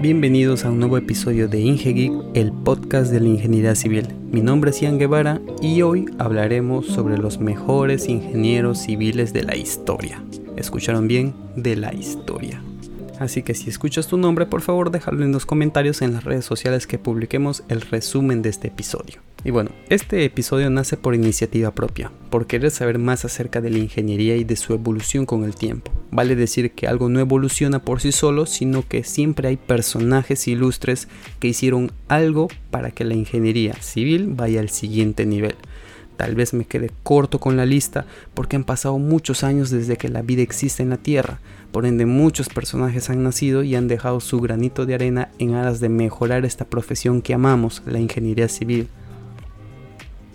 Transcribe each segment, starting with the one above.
Bienvenidos a un nuevo episodio de IngeGeek, el podcast de la ingeniería civil. Mi nombre es Ian Guevara y hoy hablaremos sobre los mejores ingenieros civiles de la historia. ¿Escucharon bien? De la historia. Así que si escuchas tu nombre, por favor déjalo en los comentarios en las redes sociales que publiquemos el resumen de este episodio. Y bueno, este episodio nace por iniciativa propia, por querer saber más acerca de la ingeniería y de su evolución con el tiempo. Vale decir que algo no evoluciona por sí solo, sino que siempre hay personajes ilustres que hicieron algo para que la ingeniería civil vaya al siguiente nivel. Tal vez me quede corto con la lista porque han pasado muchos años desde que la vida existe en la Tierra, por ende muchos personajes han nacido y han dejado su granito de arena en aras de mejorar esta profesión que amamos, la ingeniería civil.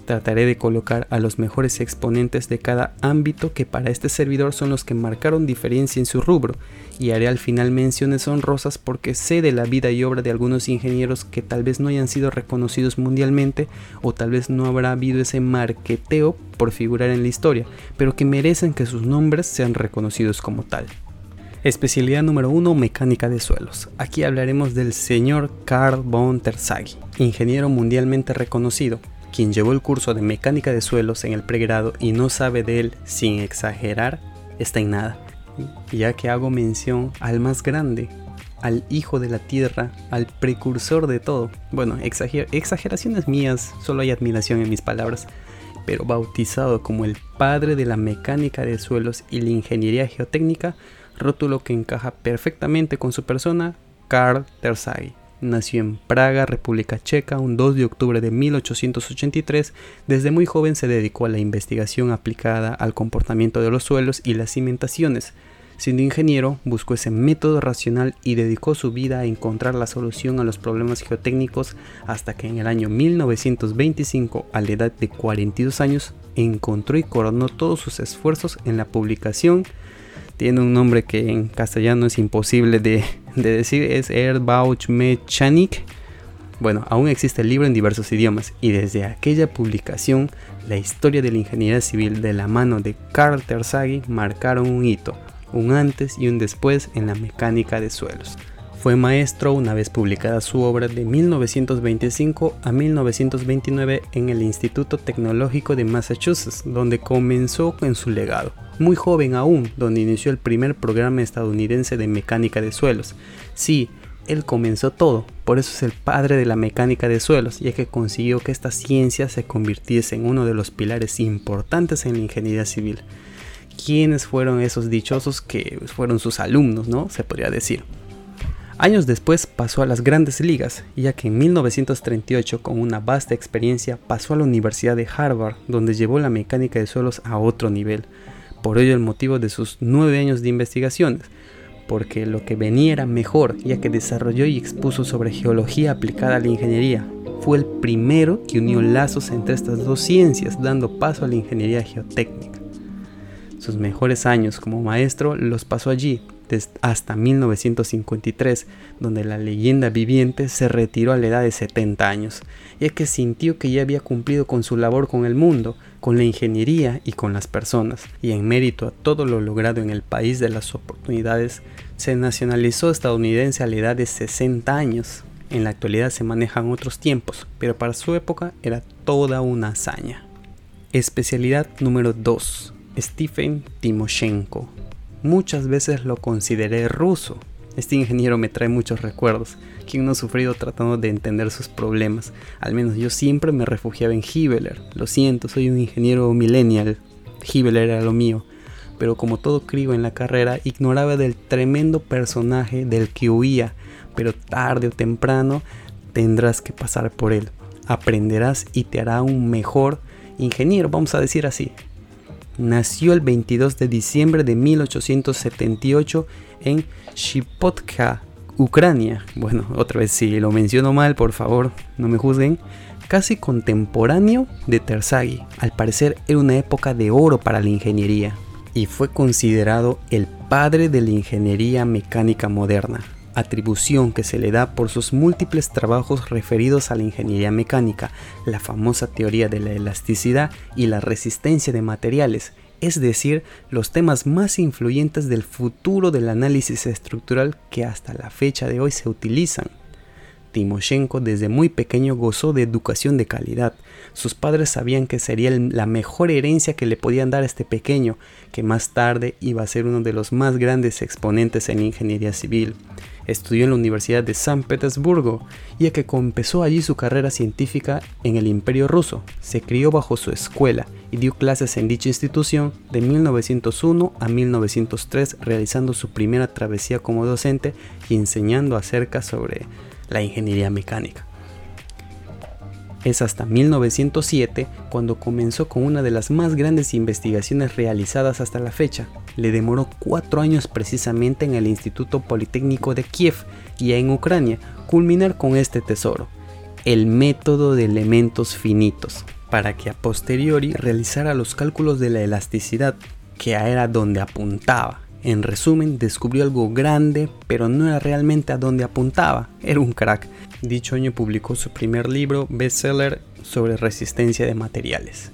Trataré de colocar a los mejores exponentes de cada ámbito que para este servidor son los que marcaron diferencia en su rubro, y haré al final menciones honrosas porque sé de la vida y obra de algunos ingenieros que tal vez no hayan sido reconocidos mundialmente o tal vez no habrá habido ese marqueteo por figurar en la historia, pero que merecen que sus nombres sean reconocidos como tal. Especialidad número 1, mecánica de suelos. Aquí hablaremos del señor Carl von Terzaghi, ingeniero mundialmente reconocido, quien llevó el curso de mecánica de suelos en el pregrado y no sabe de él sin exagerar, está en nada. Ya que hago mención al más grande, al hijo de la tierra, al precursor de todo. Bueno, exageraciones mías, solo hay admiración en mis palabras, pero bautizado como el padre de la mecánica de suelos y la ingeniería geotécnica, rótulo que encaja perfectamente con su persona, Carl Terzaghi. Nació en Praga, República Checa, un 2 de octubre de 1883. Desde muy joven se dedicó a la investigación aplicada al comportamiento de los suelos y las cimentaciones. Siendo ingeniero, buscó ese método racional y dedicó su vida a encontrar la solución a los problemas geotécnicos hasta que en el año 1925, a la edad de 42 años, encontró y coronó todos sus esfuerzos en la publicación tiene un nombre que en castellano es imposible de, decir, es Erbauch Mechanik. Bueno, aún existe el libro en diversos idiomas y desde aquella publicación la historia de la ingeniería civil de la mano de Carl Terzaghi marcaron un hito, un antes y un después en la mecánica de suelos. Fue maestro una vez publicada su obra de 1925 a 1929 en el Instituto Tecnológico de Massachusetts, donde comenzó en su legado. Muy joven aún, donde inició el primer programa estadounidense de mecánica de suelos. Sí, él comenzó todo, por eso es el padre de la mecánica de suelos, ya que consiguió que esta ciencia se convirtiese en uno de los pilares importantes en la ingeniería civil. ¿Quiénes fueron esos dichosos que fueron sus alumnos, no? Se podría decir. Años después pasó a las grandes ligas, ya que en 1938 con una vasta experiencia pasó a la Universidad de Harvard, donde llevó la mecánica de suelos a otro nivel. Por ello el motivo de sus nueve años de investigaciones, porque lo que venía era mejor, ya que desarrolló y expuso sobre geología aplicada a la ingeniería. Fue el primero que unió lazos entre estas dos ciencias, dando paso a la ingeniería geotécnica. Sus mejores años como maestro los pasó allí, hasta 1953, donde la leyenda viviente se retiró a la edad de 70 años, ya que sintió que ya había cumplido con su labor con el mundo, con la ingeniería y con las personas, y en mérito a todo lo logrado en el país de las oportunidades, se nacionalizó estadounidense a la edad de 60 años. En la actualidad se manejan otros tiempos, pero para su época era toda una hazaña. Especialidad número 2. Stephen Timoshenko, Muchas veces lo consideré ruso. Este ingeniero me trae muchos recuerdos, quien no ha sufrido tratando de entender sus problemas. Al menos yo siempre me refugiaba en Hibbeler. Lo siento, soy un ingeniero millennial. Hibbeler era lo mío. Pero como todo crío en la carrera, ignoraba del tremendo personaje del que huía. Pero tarde o temprano tendrás que pasar por él. Aprenderás y te hará un mejor ingeniero, vamos a decir así nació el 22 de diciembre de 1878 en Shipotka, Ucrania. Bueno, otra vez si lo menciono mal, por favor, no me juzguen. Casi contemporáneo de Terzaghi. Al parecer era una época de oro para la ingeniería y fue considerado el padre de la ingeniería mecánica moderna atribución que se le da por sus múltiples trabajos referidos a la ingeniería mecánica, la famosa teoría de la elasticidad y la resistencia de materiales, es decir, los temas más influyentes del futuro del análisis estructural que hasta la fecha de hoy se utilizan. Timoshenko desde muy pequeño gozó de educación de calidad. Sus padres sabían que sería la mejor herencia que le podían dar a este pequeño, que más tarde iba a ser uno de los más grandes exponentes en ingeniería civil. Estudió en la Universidad de San Petersburgo, ya que empezó allí su carrera científica en el Imperio ruso. Se crió bajo su escuela y dio clases en dicha institución de 1901 a 1903, realizando su primera travesía como docente y enseñando acerca sobre la ingeniería mecánica. Es hasta 1907 cuando comenzó con una de las más grandes investigaciones realizadas hasta la fecha. Le demoró cuatro años precisamente en el Instituto Politécnico de Kiev y en Ucrania culminar con este tesoro, el método de elementos finitos, para que a posteriori realizara los cálculos de la elasticidad, que era donde apuntaba. En resumen, descubrió algo grande, pero no era realmente a donde apuntaba, era un crack. Dicho año publicó su primer libro bestseller sobre resistencia de materiales.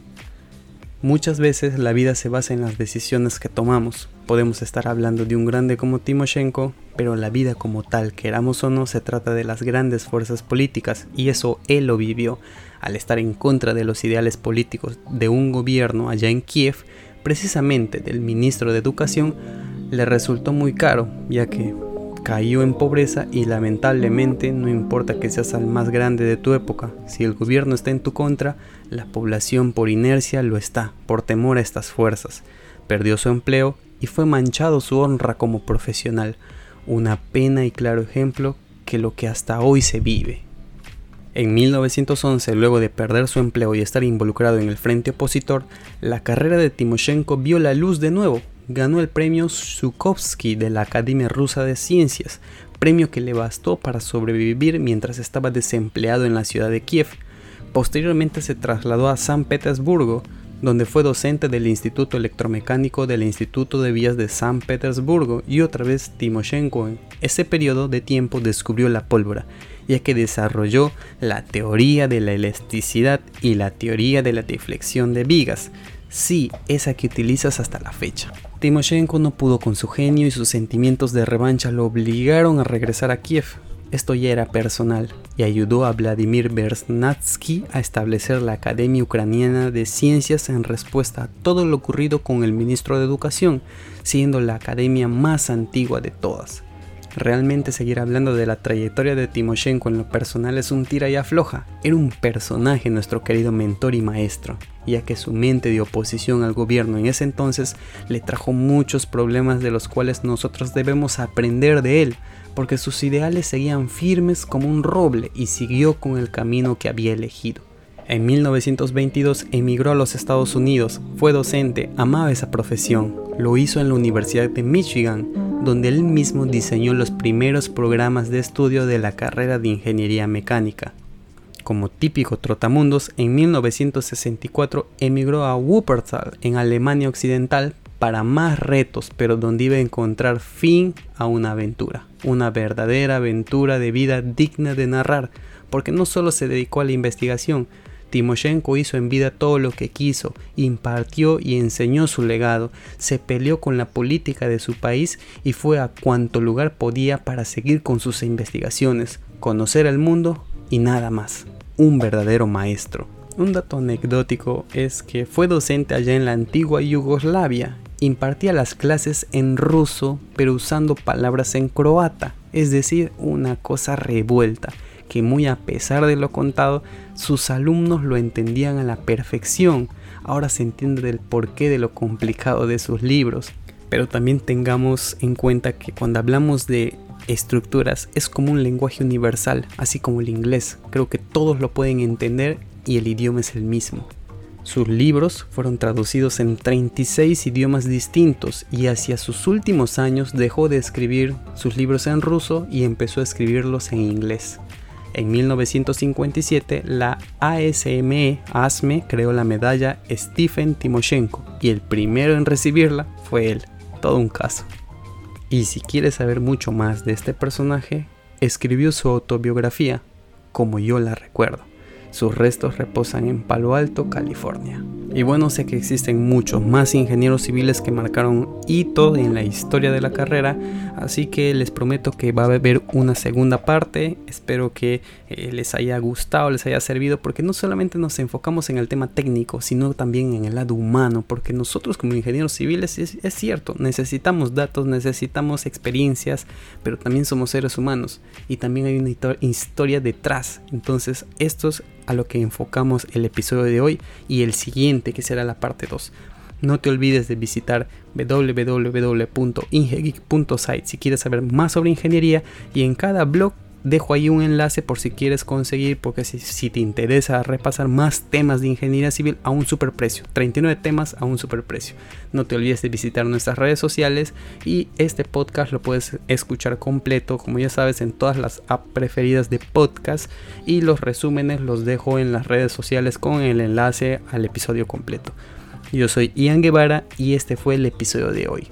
Muchas veces la vida se basa en las decisiones que tomamos. Podemos estar hablando de un grande como Timoshenko, pero la vida como tal, queramos o no, se trata de las grandes fuerzas políticas, y eso él lo vivió al estar en contra de los ideales políticos de un gobierno allá en Kiev, precisamente del ministro de Educación, le resultó muy caro, ya que cayó en pobreza y lamentablemente no importa que seas el más grande de tu época, si el gobierno está en tu contra, la población por inercia lo está, por temor a estas fuerzas. Perdió su empleo y fue manchado su honra como profesional, una pena y claro ejemplo que lo que hasta hoy se vive. En 1911, luego de perder su empleo y estar involucrado en el frente opositor, la carrera de Timoshenko vio la luz de nuevo ganó el premio Zhukovsky de la Academia Rusa de Ciencias, premio que le bastó para sobrevivir mientras estaba desempleado en la ciudad de Kiev. Posteriormente se trasladó a San Petersburgo, donde fue docente del Instituto Electromecánico del Instituto de Vías de San Petersburgo y otra vez Timoshenko en ese periodo de tiempo descubrió la pólvora, ya que desarrolló la teoría de la elasticidad y la teoría de la deflexión de vigas, sí, esa que utilizas hasta la fecha. Timoshenko no pudo con su genio y sus sentimientos de revancha lo obligaron a regresar a Kiev. Esto ya era personal y ayudó a Vladimir Berznatsky a establecer la Academia Ucraniana de Ciencias en respuesta a todo lo ocurrido con el ministro de Educación, siendo la academia más antigua de todas. Realmente seguir hablando de la trayectoria de Timoshenko en lo personal es un tira y afloja. Era un personaje nuestro querido mentor y maestro, ya que su mente de oposición al gobierno en ese entonces le trajo muchos problemas de los cuales nosotros debemos aprender de él, porque sus ideales seguían firmes como un roble y siguió con el camino que había elegido. En 1922 emigró a los Estados Unidos, fue docente, amaba esa profesión, lo hizo en la Universidad de Michigan, donde él mismo diseñó los primeros programas de estudio de la carrera de ingeniería mecánica. Como típico trotamundos, en 1964 emigró a Wuppertal, en Alemania Occidental, para más retos, pero donde iba a encontrar fin a una aventura, una verdadera aventura de vida digna de narrar, porque no solo se dedicó a la investigación, Timoshenko hizo en vida todo lo que quiso, impartió y enseñó su legado, se peleó con la política de su país y fue a cuanto lugar podía para seguir con sus investigaciones, conocer el mundo y nada más. Un verdadero maestro. Un dato anecdótico es que fue docente allá en la antigua Yugoslavia. Impartía las clases en ruso, pero usando palabras en croata, es decir, una cosa revuelta que muy a pesar de lo contado, sus alumnos lo entendían a la perfección. Ahora se entiende del porqué de lo complicado de sus libros. Pero también tengamos en cuenta que cuando hablamos de estructuras es como un lenguaje universal, así como el inglés. Creo que todos lo pueden entender y el idioma es el mismo. Sus libros fueron traducidos en 36 idiomas distintos y hacia sus últimos años dejó de escribir sus libros en ruso y empezó a escribirlos en inglés. En 1957, la ASME, ASME creó la medalla Stephen Timoshenko y el primero en recibirla fue él. Todo un caso. Y si quieres saber mucho más de este personaje, escribió su autobiografía, como yo la recuerdo. Sus restos reposan en Palo Alto, California. Y bueno, sé que existen muchos más ingenieros civiles que marcaron hito en la historia de la carrera, así que les prometo que va a haber una segunda parte. Espero que eh, les haya gustado, les haya servido, porque no solamente nos enfocamos en el tema técnico, sino también en el lado humano, porque nosotros como ingenieros civiles es, es cierto, necesitamos datos, necesitamos experiencias, pero también somos seres humanos y también hay una historia detrás. Entonces, esto es a lo que enfocamos el episodio de hoy y el siguiente que será la parte 2. No te olvides de visitar www.ingegeek.site si quieres saber más sobre ingeniería y en cada blog dejo ahí un enlace por si quieres conseguir, porque si, te interesa repasar más temas de ingeniería civil a un super precio, 39 temas a un super precio. No te olvides de visitar nuestras redes sociales y este podcast lo puedes escuchar completo, como ya sabes, en todas las apps preferidas de podcast y los resúmenes los dejo en las redes sociales con el enlace al episodio completo. Yo soy Ian Guevara y este fue el episodio de hoy.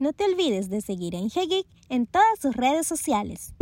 No te olvides de seguir a Ingegeek en todas sus redes sociales.